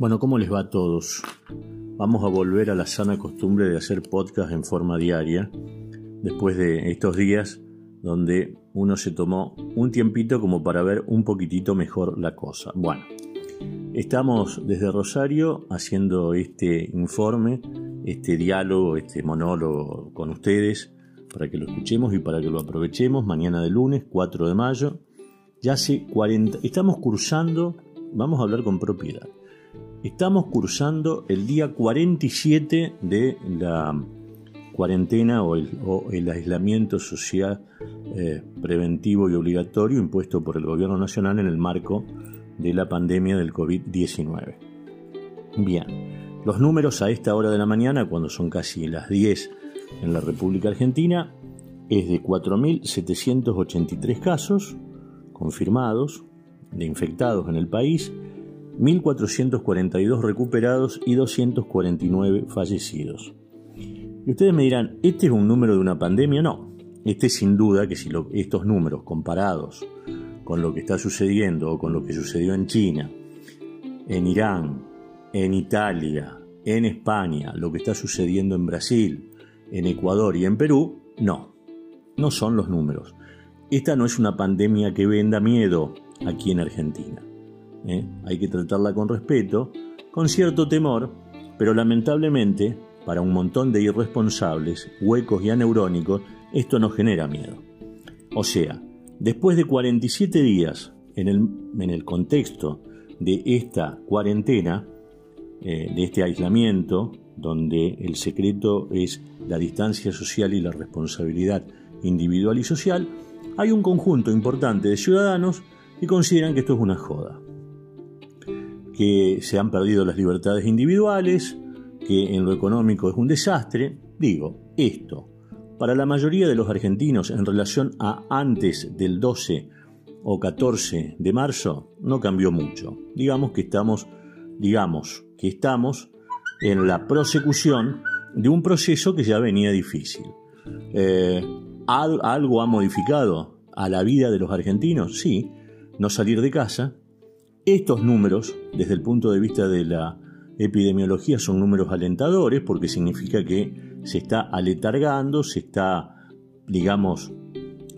Bueno, ¿cómo les va a todos? Vamos a volver a la sana costumbre de hacer podcast en forma diaria, después de estos días donde uno se tomó un tiempito como para ver un poquitito mejor la cosa. Bueno, estamos desde Rosario haciendo este informe, este diálogo, este monólogo con ustedes, para que lo escuchemos y para que lo aprovechemos mañana de lunes, 4 de mayo. Ya hace 40, estamos cursando, vamos a hablar con propiedad Estamos cursando el día 47 de la cuarentena o el, aislamiento social eh, preventivo y obligatorio impuesto por el gobierno nacional en el marco de la pandemia del COVID-19. Bien, los números a esta hora de la mañana, cuando son casi las 10 en la República Argentina, es de 4.783 casos confirmados de infectados en el país 1.442 recuperados y 249 fallecidos. Y ustedes me dirán, ¿este es un número de una pandemia? No. Este sin duda que si estos números comparados con lo que está sucediendo o con lo que sucedió en China, en Irán, en Italia, en España, lo que está sucediendo en Brasil, en Ecuador y en Perú, no. No son los números. Esta no es una pandemia que venda miedo aquí en Argentina. ¿Eh? hay que tratarla con respeto, con cierto temor, pero lamentablemente, para un montón de irresponsables, huecos y aneurónicos, esto no genera miedo. O sea, después de 47 días en el, en el contexto de esta cuarentena, eh, de este aislamiento, donde el secreto es la distancia social y la responsabilidad individual y social, hay un conjunto importante de ciudadanos que consideran que esto es una joda que se han perdido las libertades individuales, que en lo económico es un desastre. Digo, esto, para la mayoría de los argentinos en relación a antes del 12 o 14 de marzo, no cambió mucho. Digamos que estamos, digamos que estamos en la prosecución de un proceso que ya venía difícil. Eh, ¿Algo ha modificado a la vida de los argentinos? Sí, no salir de casa, estos números, desde el punto de vista de la epidemiología, son números alentadores porque significa que se está aletargando, se está, digamos,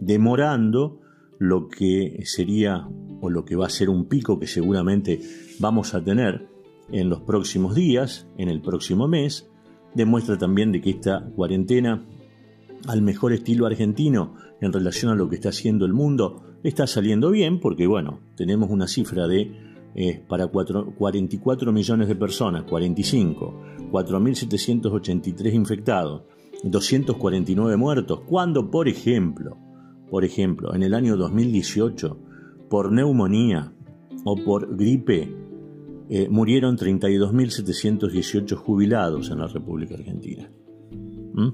demorando lo que sería o lo que va a ser un pico que seguramente vamos a tener en los próximos días, en el próximo mes. Demuestra también de que esta cuarentena, al mejor estilo argentino en relación a lo que está haciendo el mundo, está saliendo bien porque, bueno, tenemos una cifra de eh, para 44 millones de personas, 45, 4.783 infectados, 249 muertos, cuando, por ejemplo, por ejemplo, en el año 2018, por neumonía o por gripe, eh, murieron 32.718 jubilados en la República Argentina. ¿Mm?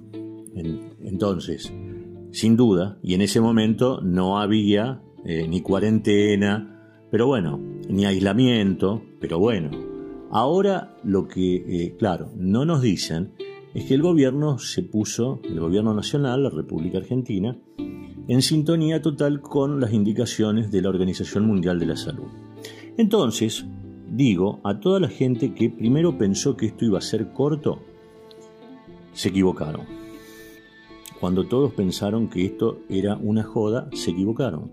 entonces, sin duda, y en ese momento no había eh, ni cuarentena, pero bueno, ni aislamiento, pero bueno. Ahora lo que, eh, claro, no nos dicen es que el gobierno se puso, el gobierno nacional, la República Argentina, en sintonía total con las indicaciones de la Organización Mundial de la Salud. Entonces, digo a toda la gente que primero pensó que esto iba a ser corto, se equivocaron. Cuando todos pensaron que esto era una joda, se equivocaron.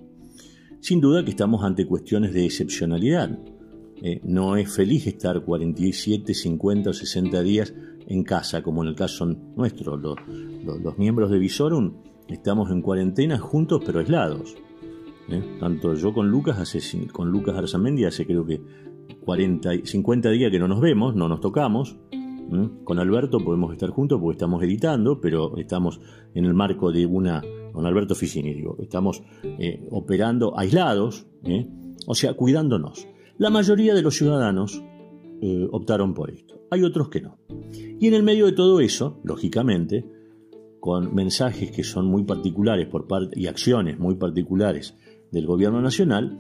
Sin duda que estamos ante cuestiones de excepcionalidad. Eh, no es feliz estar 47, 50 o 60 días en casa, como en el caso nuestro. Los, miembros de Visorum estamos en cuarentena juntos pero aislados. ¿eh? Tanto yo con Lucas, hace, con Lucas Arzamendi hace creo que 40, 50 días que no nos vemos, no nos tocamos, Con Alberto podemos estar juntos porque estamos editando, pero estamos en el marco de una, con Alberto Ficini digo, estamos eh, operando aislados, ¿eh? o sea, cuidándonos. La mayoría de los ciudadanos eh, optaron por esto, hay otros que no. Y en el medio de todo eso, lógicamente, con mensajes que son muy particulares por parte y acciones muy particulares del gobierno nacional,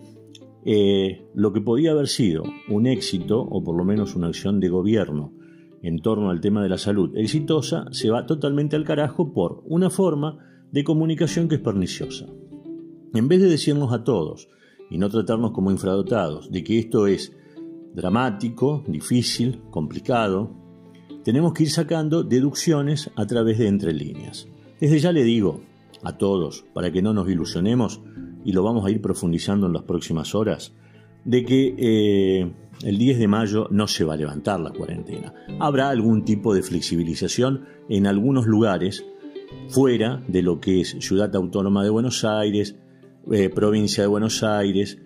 lo que podía haber sido un éxito, o por lo menos una acción de gobierno en torno al tema de la salud exitosa, se va totalmente al carajo por una forma de comunicación que es perniciosa. En vez de decirnos a todos, y no tratarnos como infradotados, de que esto es dramático, difícil, complicado, tenemos que ir sacando deducciones a través de entre líneas. Desde ya le digo a todos, para que no nos ilusionemos, y lo vamos a ir profundizando en las próximas horas, de que eh, el 10 de mayo no se va a levantar la cuarentena. Habrá algún tipo de flexibilización en algunos lugares fuera de lo que es Ciudad Autónoma de Buenos Aires, eh, provincia de Buenos Aires,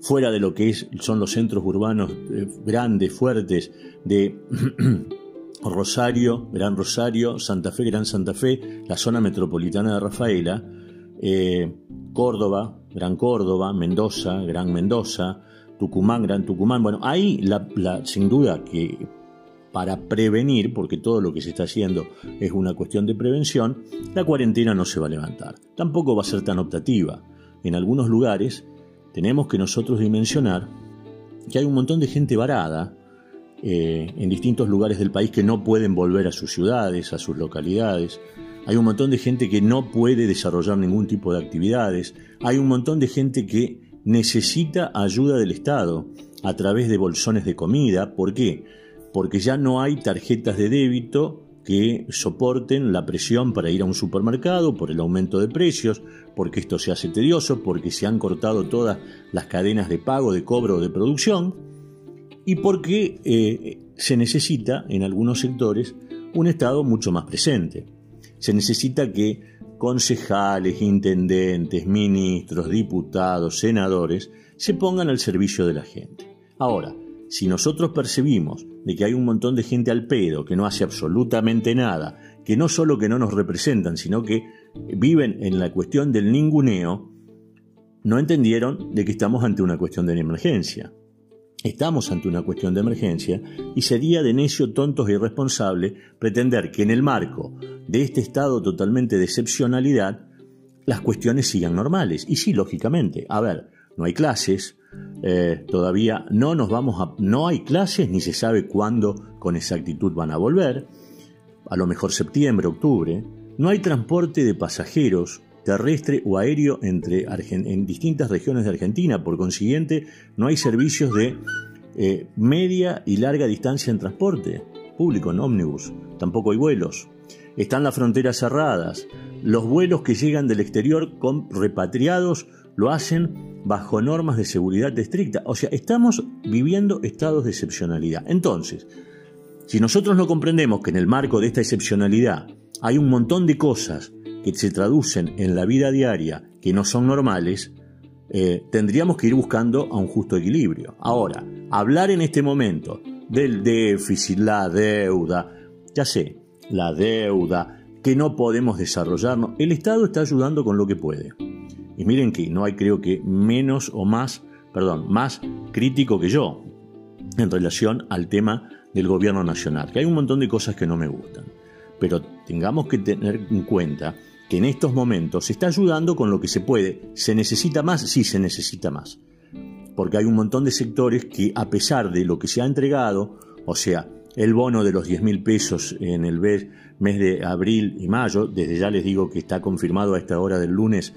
fuera de lo que es, son los centros urbanos eh, grandes, fuertes de Rosario, Gran Rosario, Santa Fe, Gran Santa Fe, la zona metropolitana de Rafaela, Córdoba, Gran Córdoba, Mendoza, Gran Mendoza, Tucumán, Gran Tucumán. Bueno, ahí la, sin duda que para prevenir, porque todo lo que se está haciendo es una cuestión de prevención, la cuarentena no se va a levantar. Tampoco va a ser tan optativa. En algunos lugares tenemos que nosotros dimensionar que hay un montón de gente varada eh, en distintos lugares del país que no pueden volver a sus ciudades, a sus localidades, hay un montón de gente que no puede desarrollar ningún tipo de actividades, hay un montón de gente que necesita ayuda del Estado a través de bolsones de comida. ¿Por qué? Porque ya no hay tarjetas de débito que soporten la presión para ir a un supermercado por el aumento de precios, porque esto se hace tedioso, porque se han cortado todas las cadenas de pago, de cobro, de producción, y porque eh, se necesita en algunos sectores un Estado mucho más presente. Se necesita que concejales, intendentes, ministros, diputados, senadores se pongan al servicio de la gente. Ahora, si nosotros percibimos de que hay un montón de gente al pedo que no hace absolutamente nada, que no solo que no nos representan, sino que viven en la cuestión del ninguneo, no entendieron de que estamos ante una cuestión de emergencia. Estamos ante una cuestión de emergencia y sería de necio, tontos e irresponsable pretender que en el marco de este estado totalmente de excepcionalidad las cuestiones sigan normales. Y sí, lógicamente, a ver, no hay clases, eh, todavía no nos vamos a... no hay clases ni se sabe cuándo con exactitud van a volver, a lo mejor septiembre, octubre, no hay transporte de pasajeros, terrestre o aéreo entre en distintas regiones de Argentina. Por consiguiente, no hay servicios de eh, media y larga distancia en transporte público, en ómnibus. Tampoco hay vuelos. Están las fronteras cerradas. Los vuelos que llegan del exterior con repatriados lo hacen bajo normas de seguridad estricta. O sea, estamos viviendo estados de excepcionalidad. Entonces, si nosotros no comprendemos que en el marco de esta excepcionalidad hay un montón de cosas que se traducen en la vida diaria que no son normales, eh, tendríamos que ir buscando a un justo equilibrio. Ahora, hablar en este momento del déficit, la deuda, ya sé, la deuda, que no podemos desarrollarnos, el Estado está ayudando con lo que puede. Y miren que no hay creo que menos o más, perdón, más crítico que yo en relación al tema del gobierno nacional, que hay un montón de cosas que no me gustan. Pero tengamos que tener en cuenta que en estos momentos se está ayudando con lo que se puede. ¿Se necesita más? Sí, se necesita más. Porque hay un montón de sectores que a pesar de lo que se ha entregado, o sea, el bono de los 10 mil pesos en el mes de abril y mayo, desde ya les digo que está confirmado a esta hora del lunes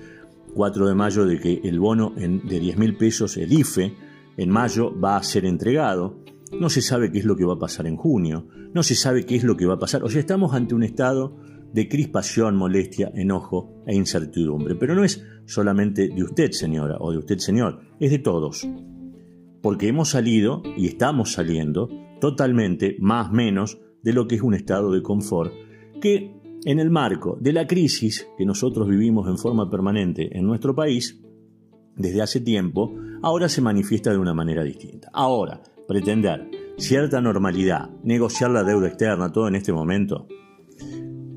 4 de mayo de que el bono de 10 mil pesos, el IFE, en mayo va a ser entregado. No se sabe qué es lo que va a pasar en junio, no se sabe qué es lo que va a pasar. O sea, estamos ante un estado de crispación, molestia, enojo e incertidumbre. Pero no es solamente de usted, señora, o de usted, señor, es de todos. Porque hemos salido y estamos saliendo totalmente, más menos, de lo que es un estado de confort que en el marco de la crisis que nosotros vivimos en forma permanente en nuestro país, desde hace tiempo, ahora se manifiesta de una manera distinta. Ahora, pretender cierta normalidad, negociar la deuda externa, todo en este momento,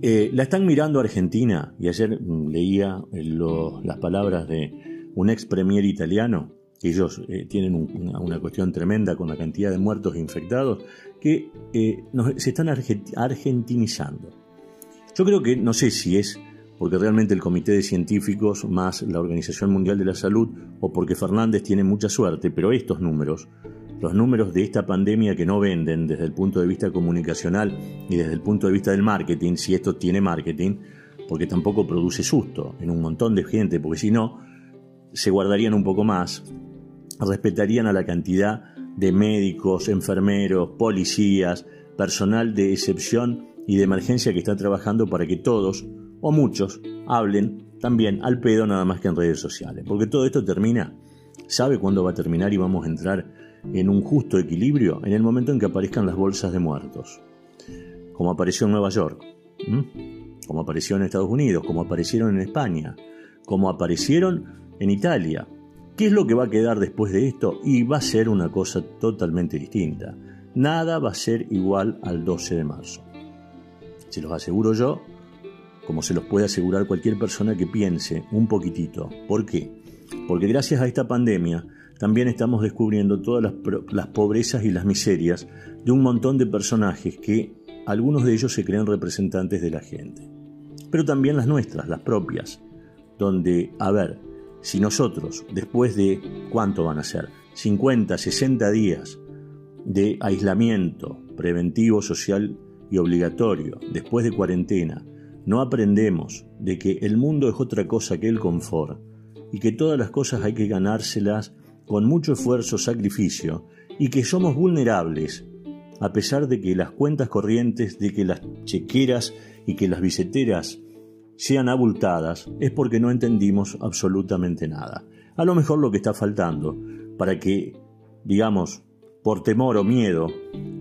eh, la están mirando Argentina, y ayer mm, leía eh, las palabras de un ex premier italiano, ellos eh, tienen una, cuestión tremenda con la cantidad de muertos e infectados, que se están argentinizando. Yo creo que, no sé si es porque realmente el Comité de Científicos más la Organización Mundial de la Salud o porque Fernández tiene mucha suerte, pero estos números los números de esta pandemia que no venden desde el punto de vista comunicacional y desde el punto de vista del marketing, si esto tiene marketing, porque tampoco produce susto en un montón de gente, porque si no, se guardarían un poco más, respetarían a la cantidad de médicos, enfermeros, policías, personal de excepción y de emergencia que está trabajando para que todos, o muchos, hablen también al pedo nada más que en redes sociales. Porque todo esto termina, sabe cuándo va a terminar y vamos a entrar en un justo equilibrio en el momento en que aparezcan las bolsas de muertos, como apareció en Nueva York, como apareció en Estados Unidos, como aparecieron en España, como aparecieron en Italia. ¿Qué es lo que va a quedar después de esto? Y va a ser una cosa totalmente distinta. Nada va a ser igual al 12 de marzo. Se los aseguro yo, como se los puede asegurar cualquier persona que piense un poquitito. ¿Por qué? Porque gracias a esta pandemia, también estamos descubriendo todas las, pobrezas y las miserias de un montón de personajes que algunos de ellos se creen representantes de la gente. Pero también las nuestras, las propias, donde, a ver, si nosotros, después de, ¿cuánto van a ser? 50, 60 días de aislamiento preventivo, social y obligatorio, después de cuarentena, no aprendemos de que el mundo es otra cosa que el confort y que todas las cosas hay que ganárselas con mucho esfuerzo, sacrificio, y que somos vulnerables, a pesar de que las cuentas corrientes, de que las chequeras y que las biseteras sean abultadas, es porque no entendimos absolutamente nada. A lo mejor lo que está faltando para que, digamos, por temor o miedo,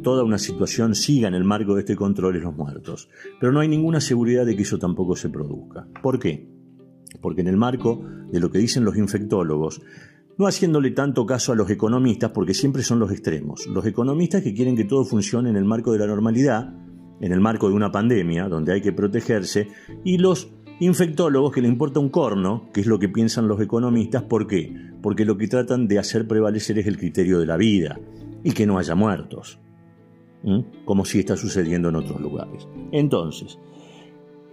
toda una situación siga en el marco de este control es los muertos. Pero no hay ninguna seguridad de que eso tampoco se produzca. ¿Por qué? Porque en el marco de lo que dicen los infectólogos, no haciéndole tanto caso a los economistas, porque siempre son los extremos. Los economistas que quieren que todo funcione en el marco de la normalidad, en el marco de una pandemia, donde hay que protegerse, y los infectólogos que le importa un corno, que es lo que piensan los economistas, ¿por qué? Porque lo que tratan de hacer prevalecer es el criterio de la vida y que no haya muertos, como si está sucediendo en otros lugares. Entonces,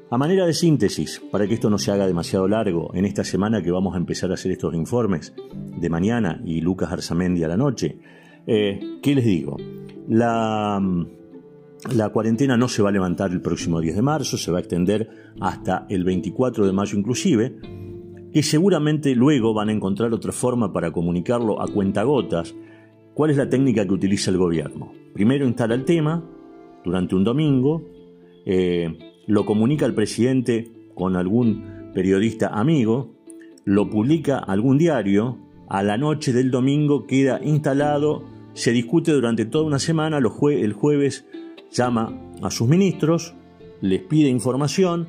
a manera de síntesis, para que esto no se haga demasiado largo, en esta semana que vamos a empezar a hacer estos informes de mañana y Lucas Arzamendi a la noche, eh, ¿qué les digo? La, cuarentena no se va a levantar el próximo 10 de marzo, se va a extender hasta el 24 de mayo inclusive, que seguramente luego van a encontrar otra forma para comunicarlo a cuentagotas. ¿Cuál es la técnica que utiliza el gobierno? Primero instala el tema durante un domingo, eh, lo comunica el presidente con algún periodista amigo, lo publica algún diario, a la noche del domingo queda instalado, se discute durante toda una semana, el jueves llama a sus ministros, les pide información,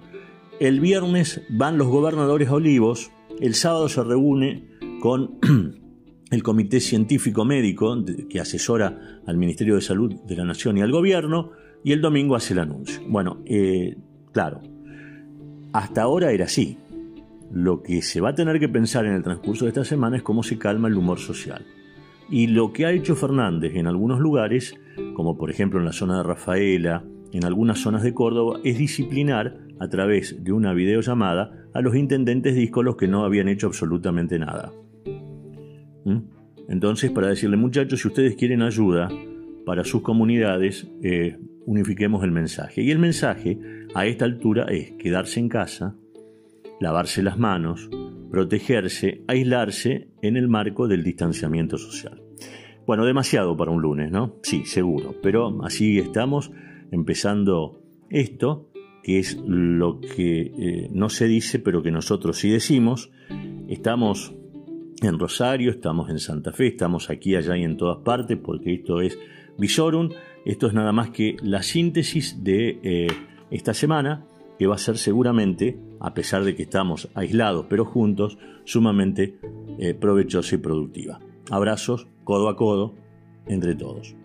el viernes van los gobernadores a Olivos, el sábado se reúne con el Comité Científico Médico que asesora al Ministerio de Salud de la Nación y al Gobierno, y el domingo hace el anuncio. Bueno, eh, Claro, hasta ahora era así. Lo que se va a tener que pensar en el transcurso de esta semana es cómo se calma el humor social. Y lo que ha hecho Fernández en algunos lugares, como por ejemplo en la zona de Rafaela, en algunas zonas de Córdoba, es disciplinar a través de una videollamada a los intendentes díscolos que no habían hecho absolutamente nada. ¿Mm? Entonces, para decirle muchachos, si ustedes quieren ayuda para sus comunidades, eh, unifiquemos el mensaje. Y el mensaje a esta altura es quedarse en casa, lavarse las manos, protegerse, aislarse en el marco del distanciamiento social. Bueno, demasiado para un lunes, ¿no? Sí, seguro, pero así estamos empezando esto, que es lo que eh, no se dice, pero que nosotros sí decimos. Estamos en Rosario, estamos en Santa Fe, estamos aquí, allá y en todas partes, porque esto es Visorum. Esto es nada más que la síntesis de eh, esta semana, que va a ser seguramente, a pesar de que estamos aislados pero juntos, sumamente eh, provechosa y productiva. Abrazos, codo a codo, entre todos.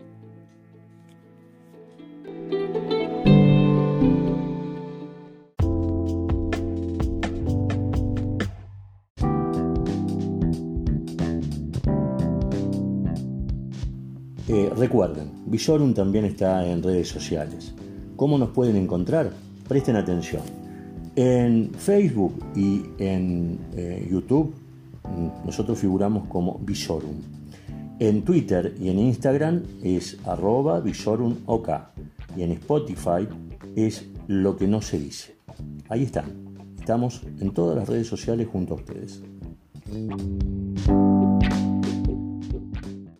Eh, recuerden, Visorum también está en redes sociales. ¿Cómo nos pueden encontrar? Presten atención. En Facebook y en eh, YouTube mm, nosotros figuramos como Visorum. En Twitter y en Instagram es arroba visorumok. Y en Spotify es lo que no se dice. Ahí están. Estamos en todas las redes sociales junto a ustedes.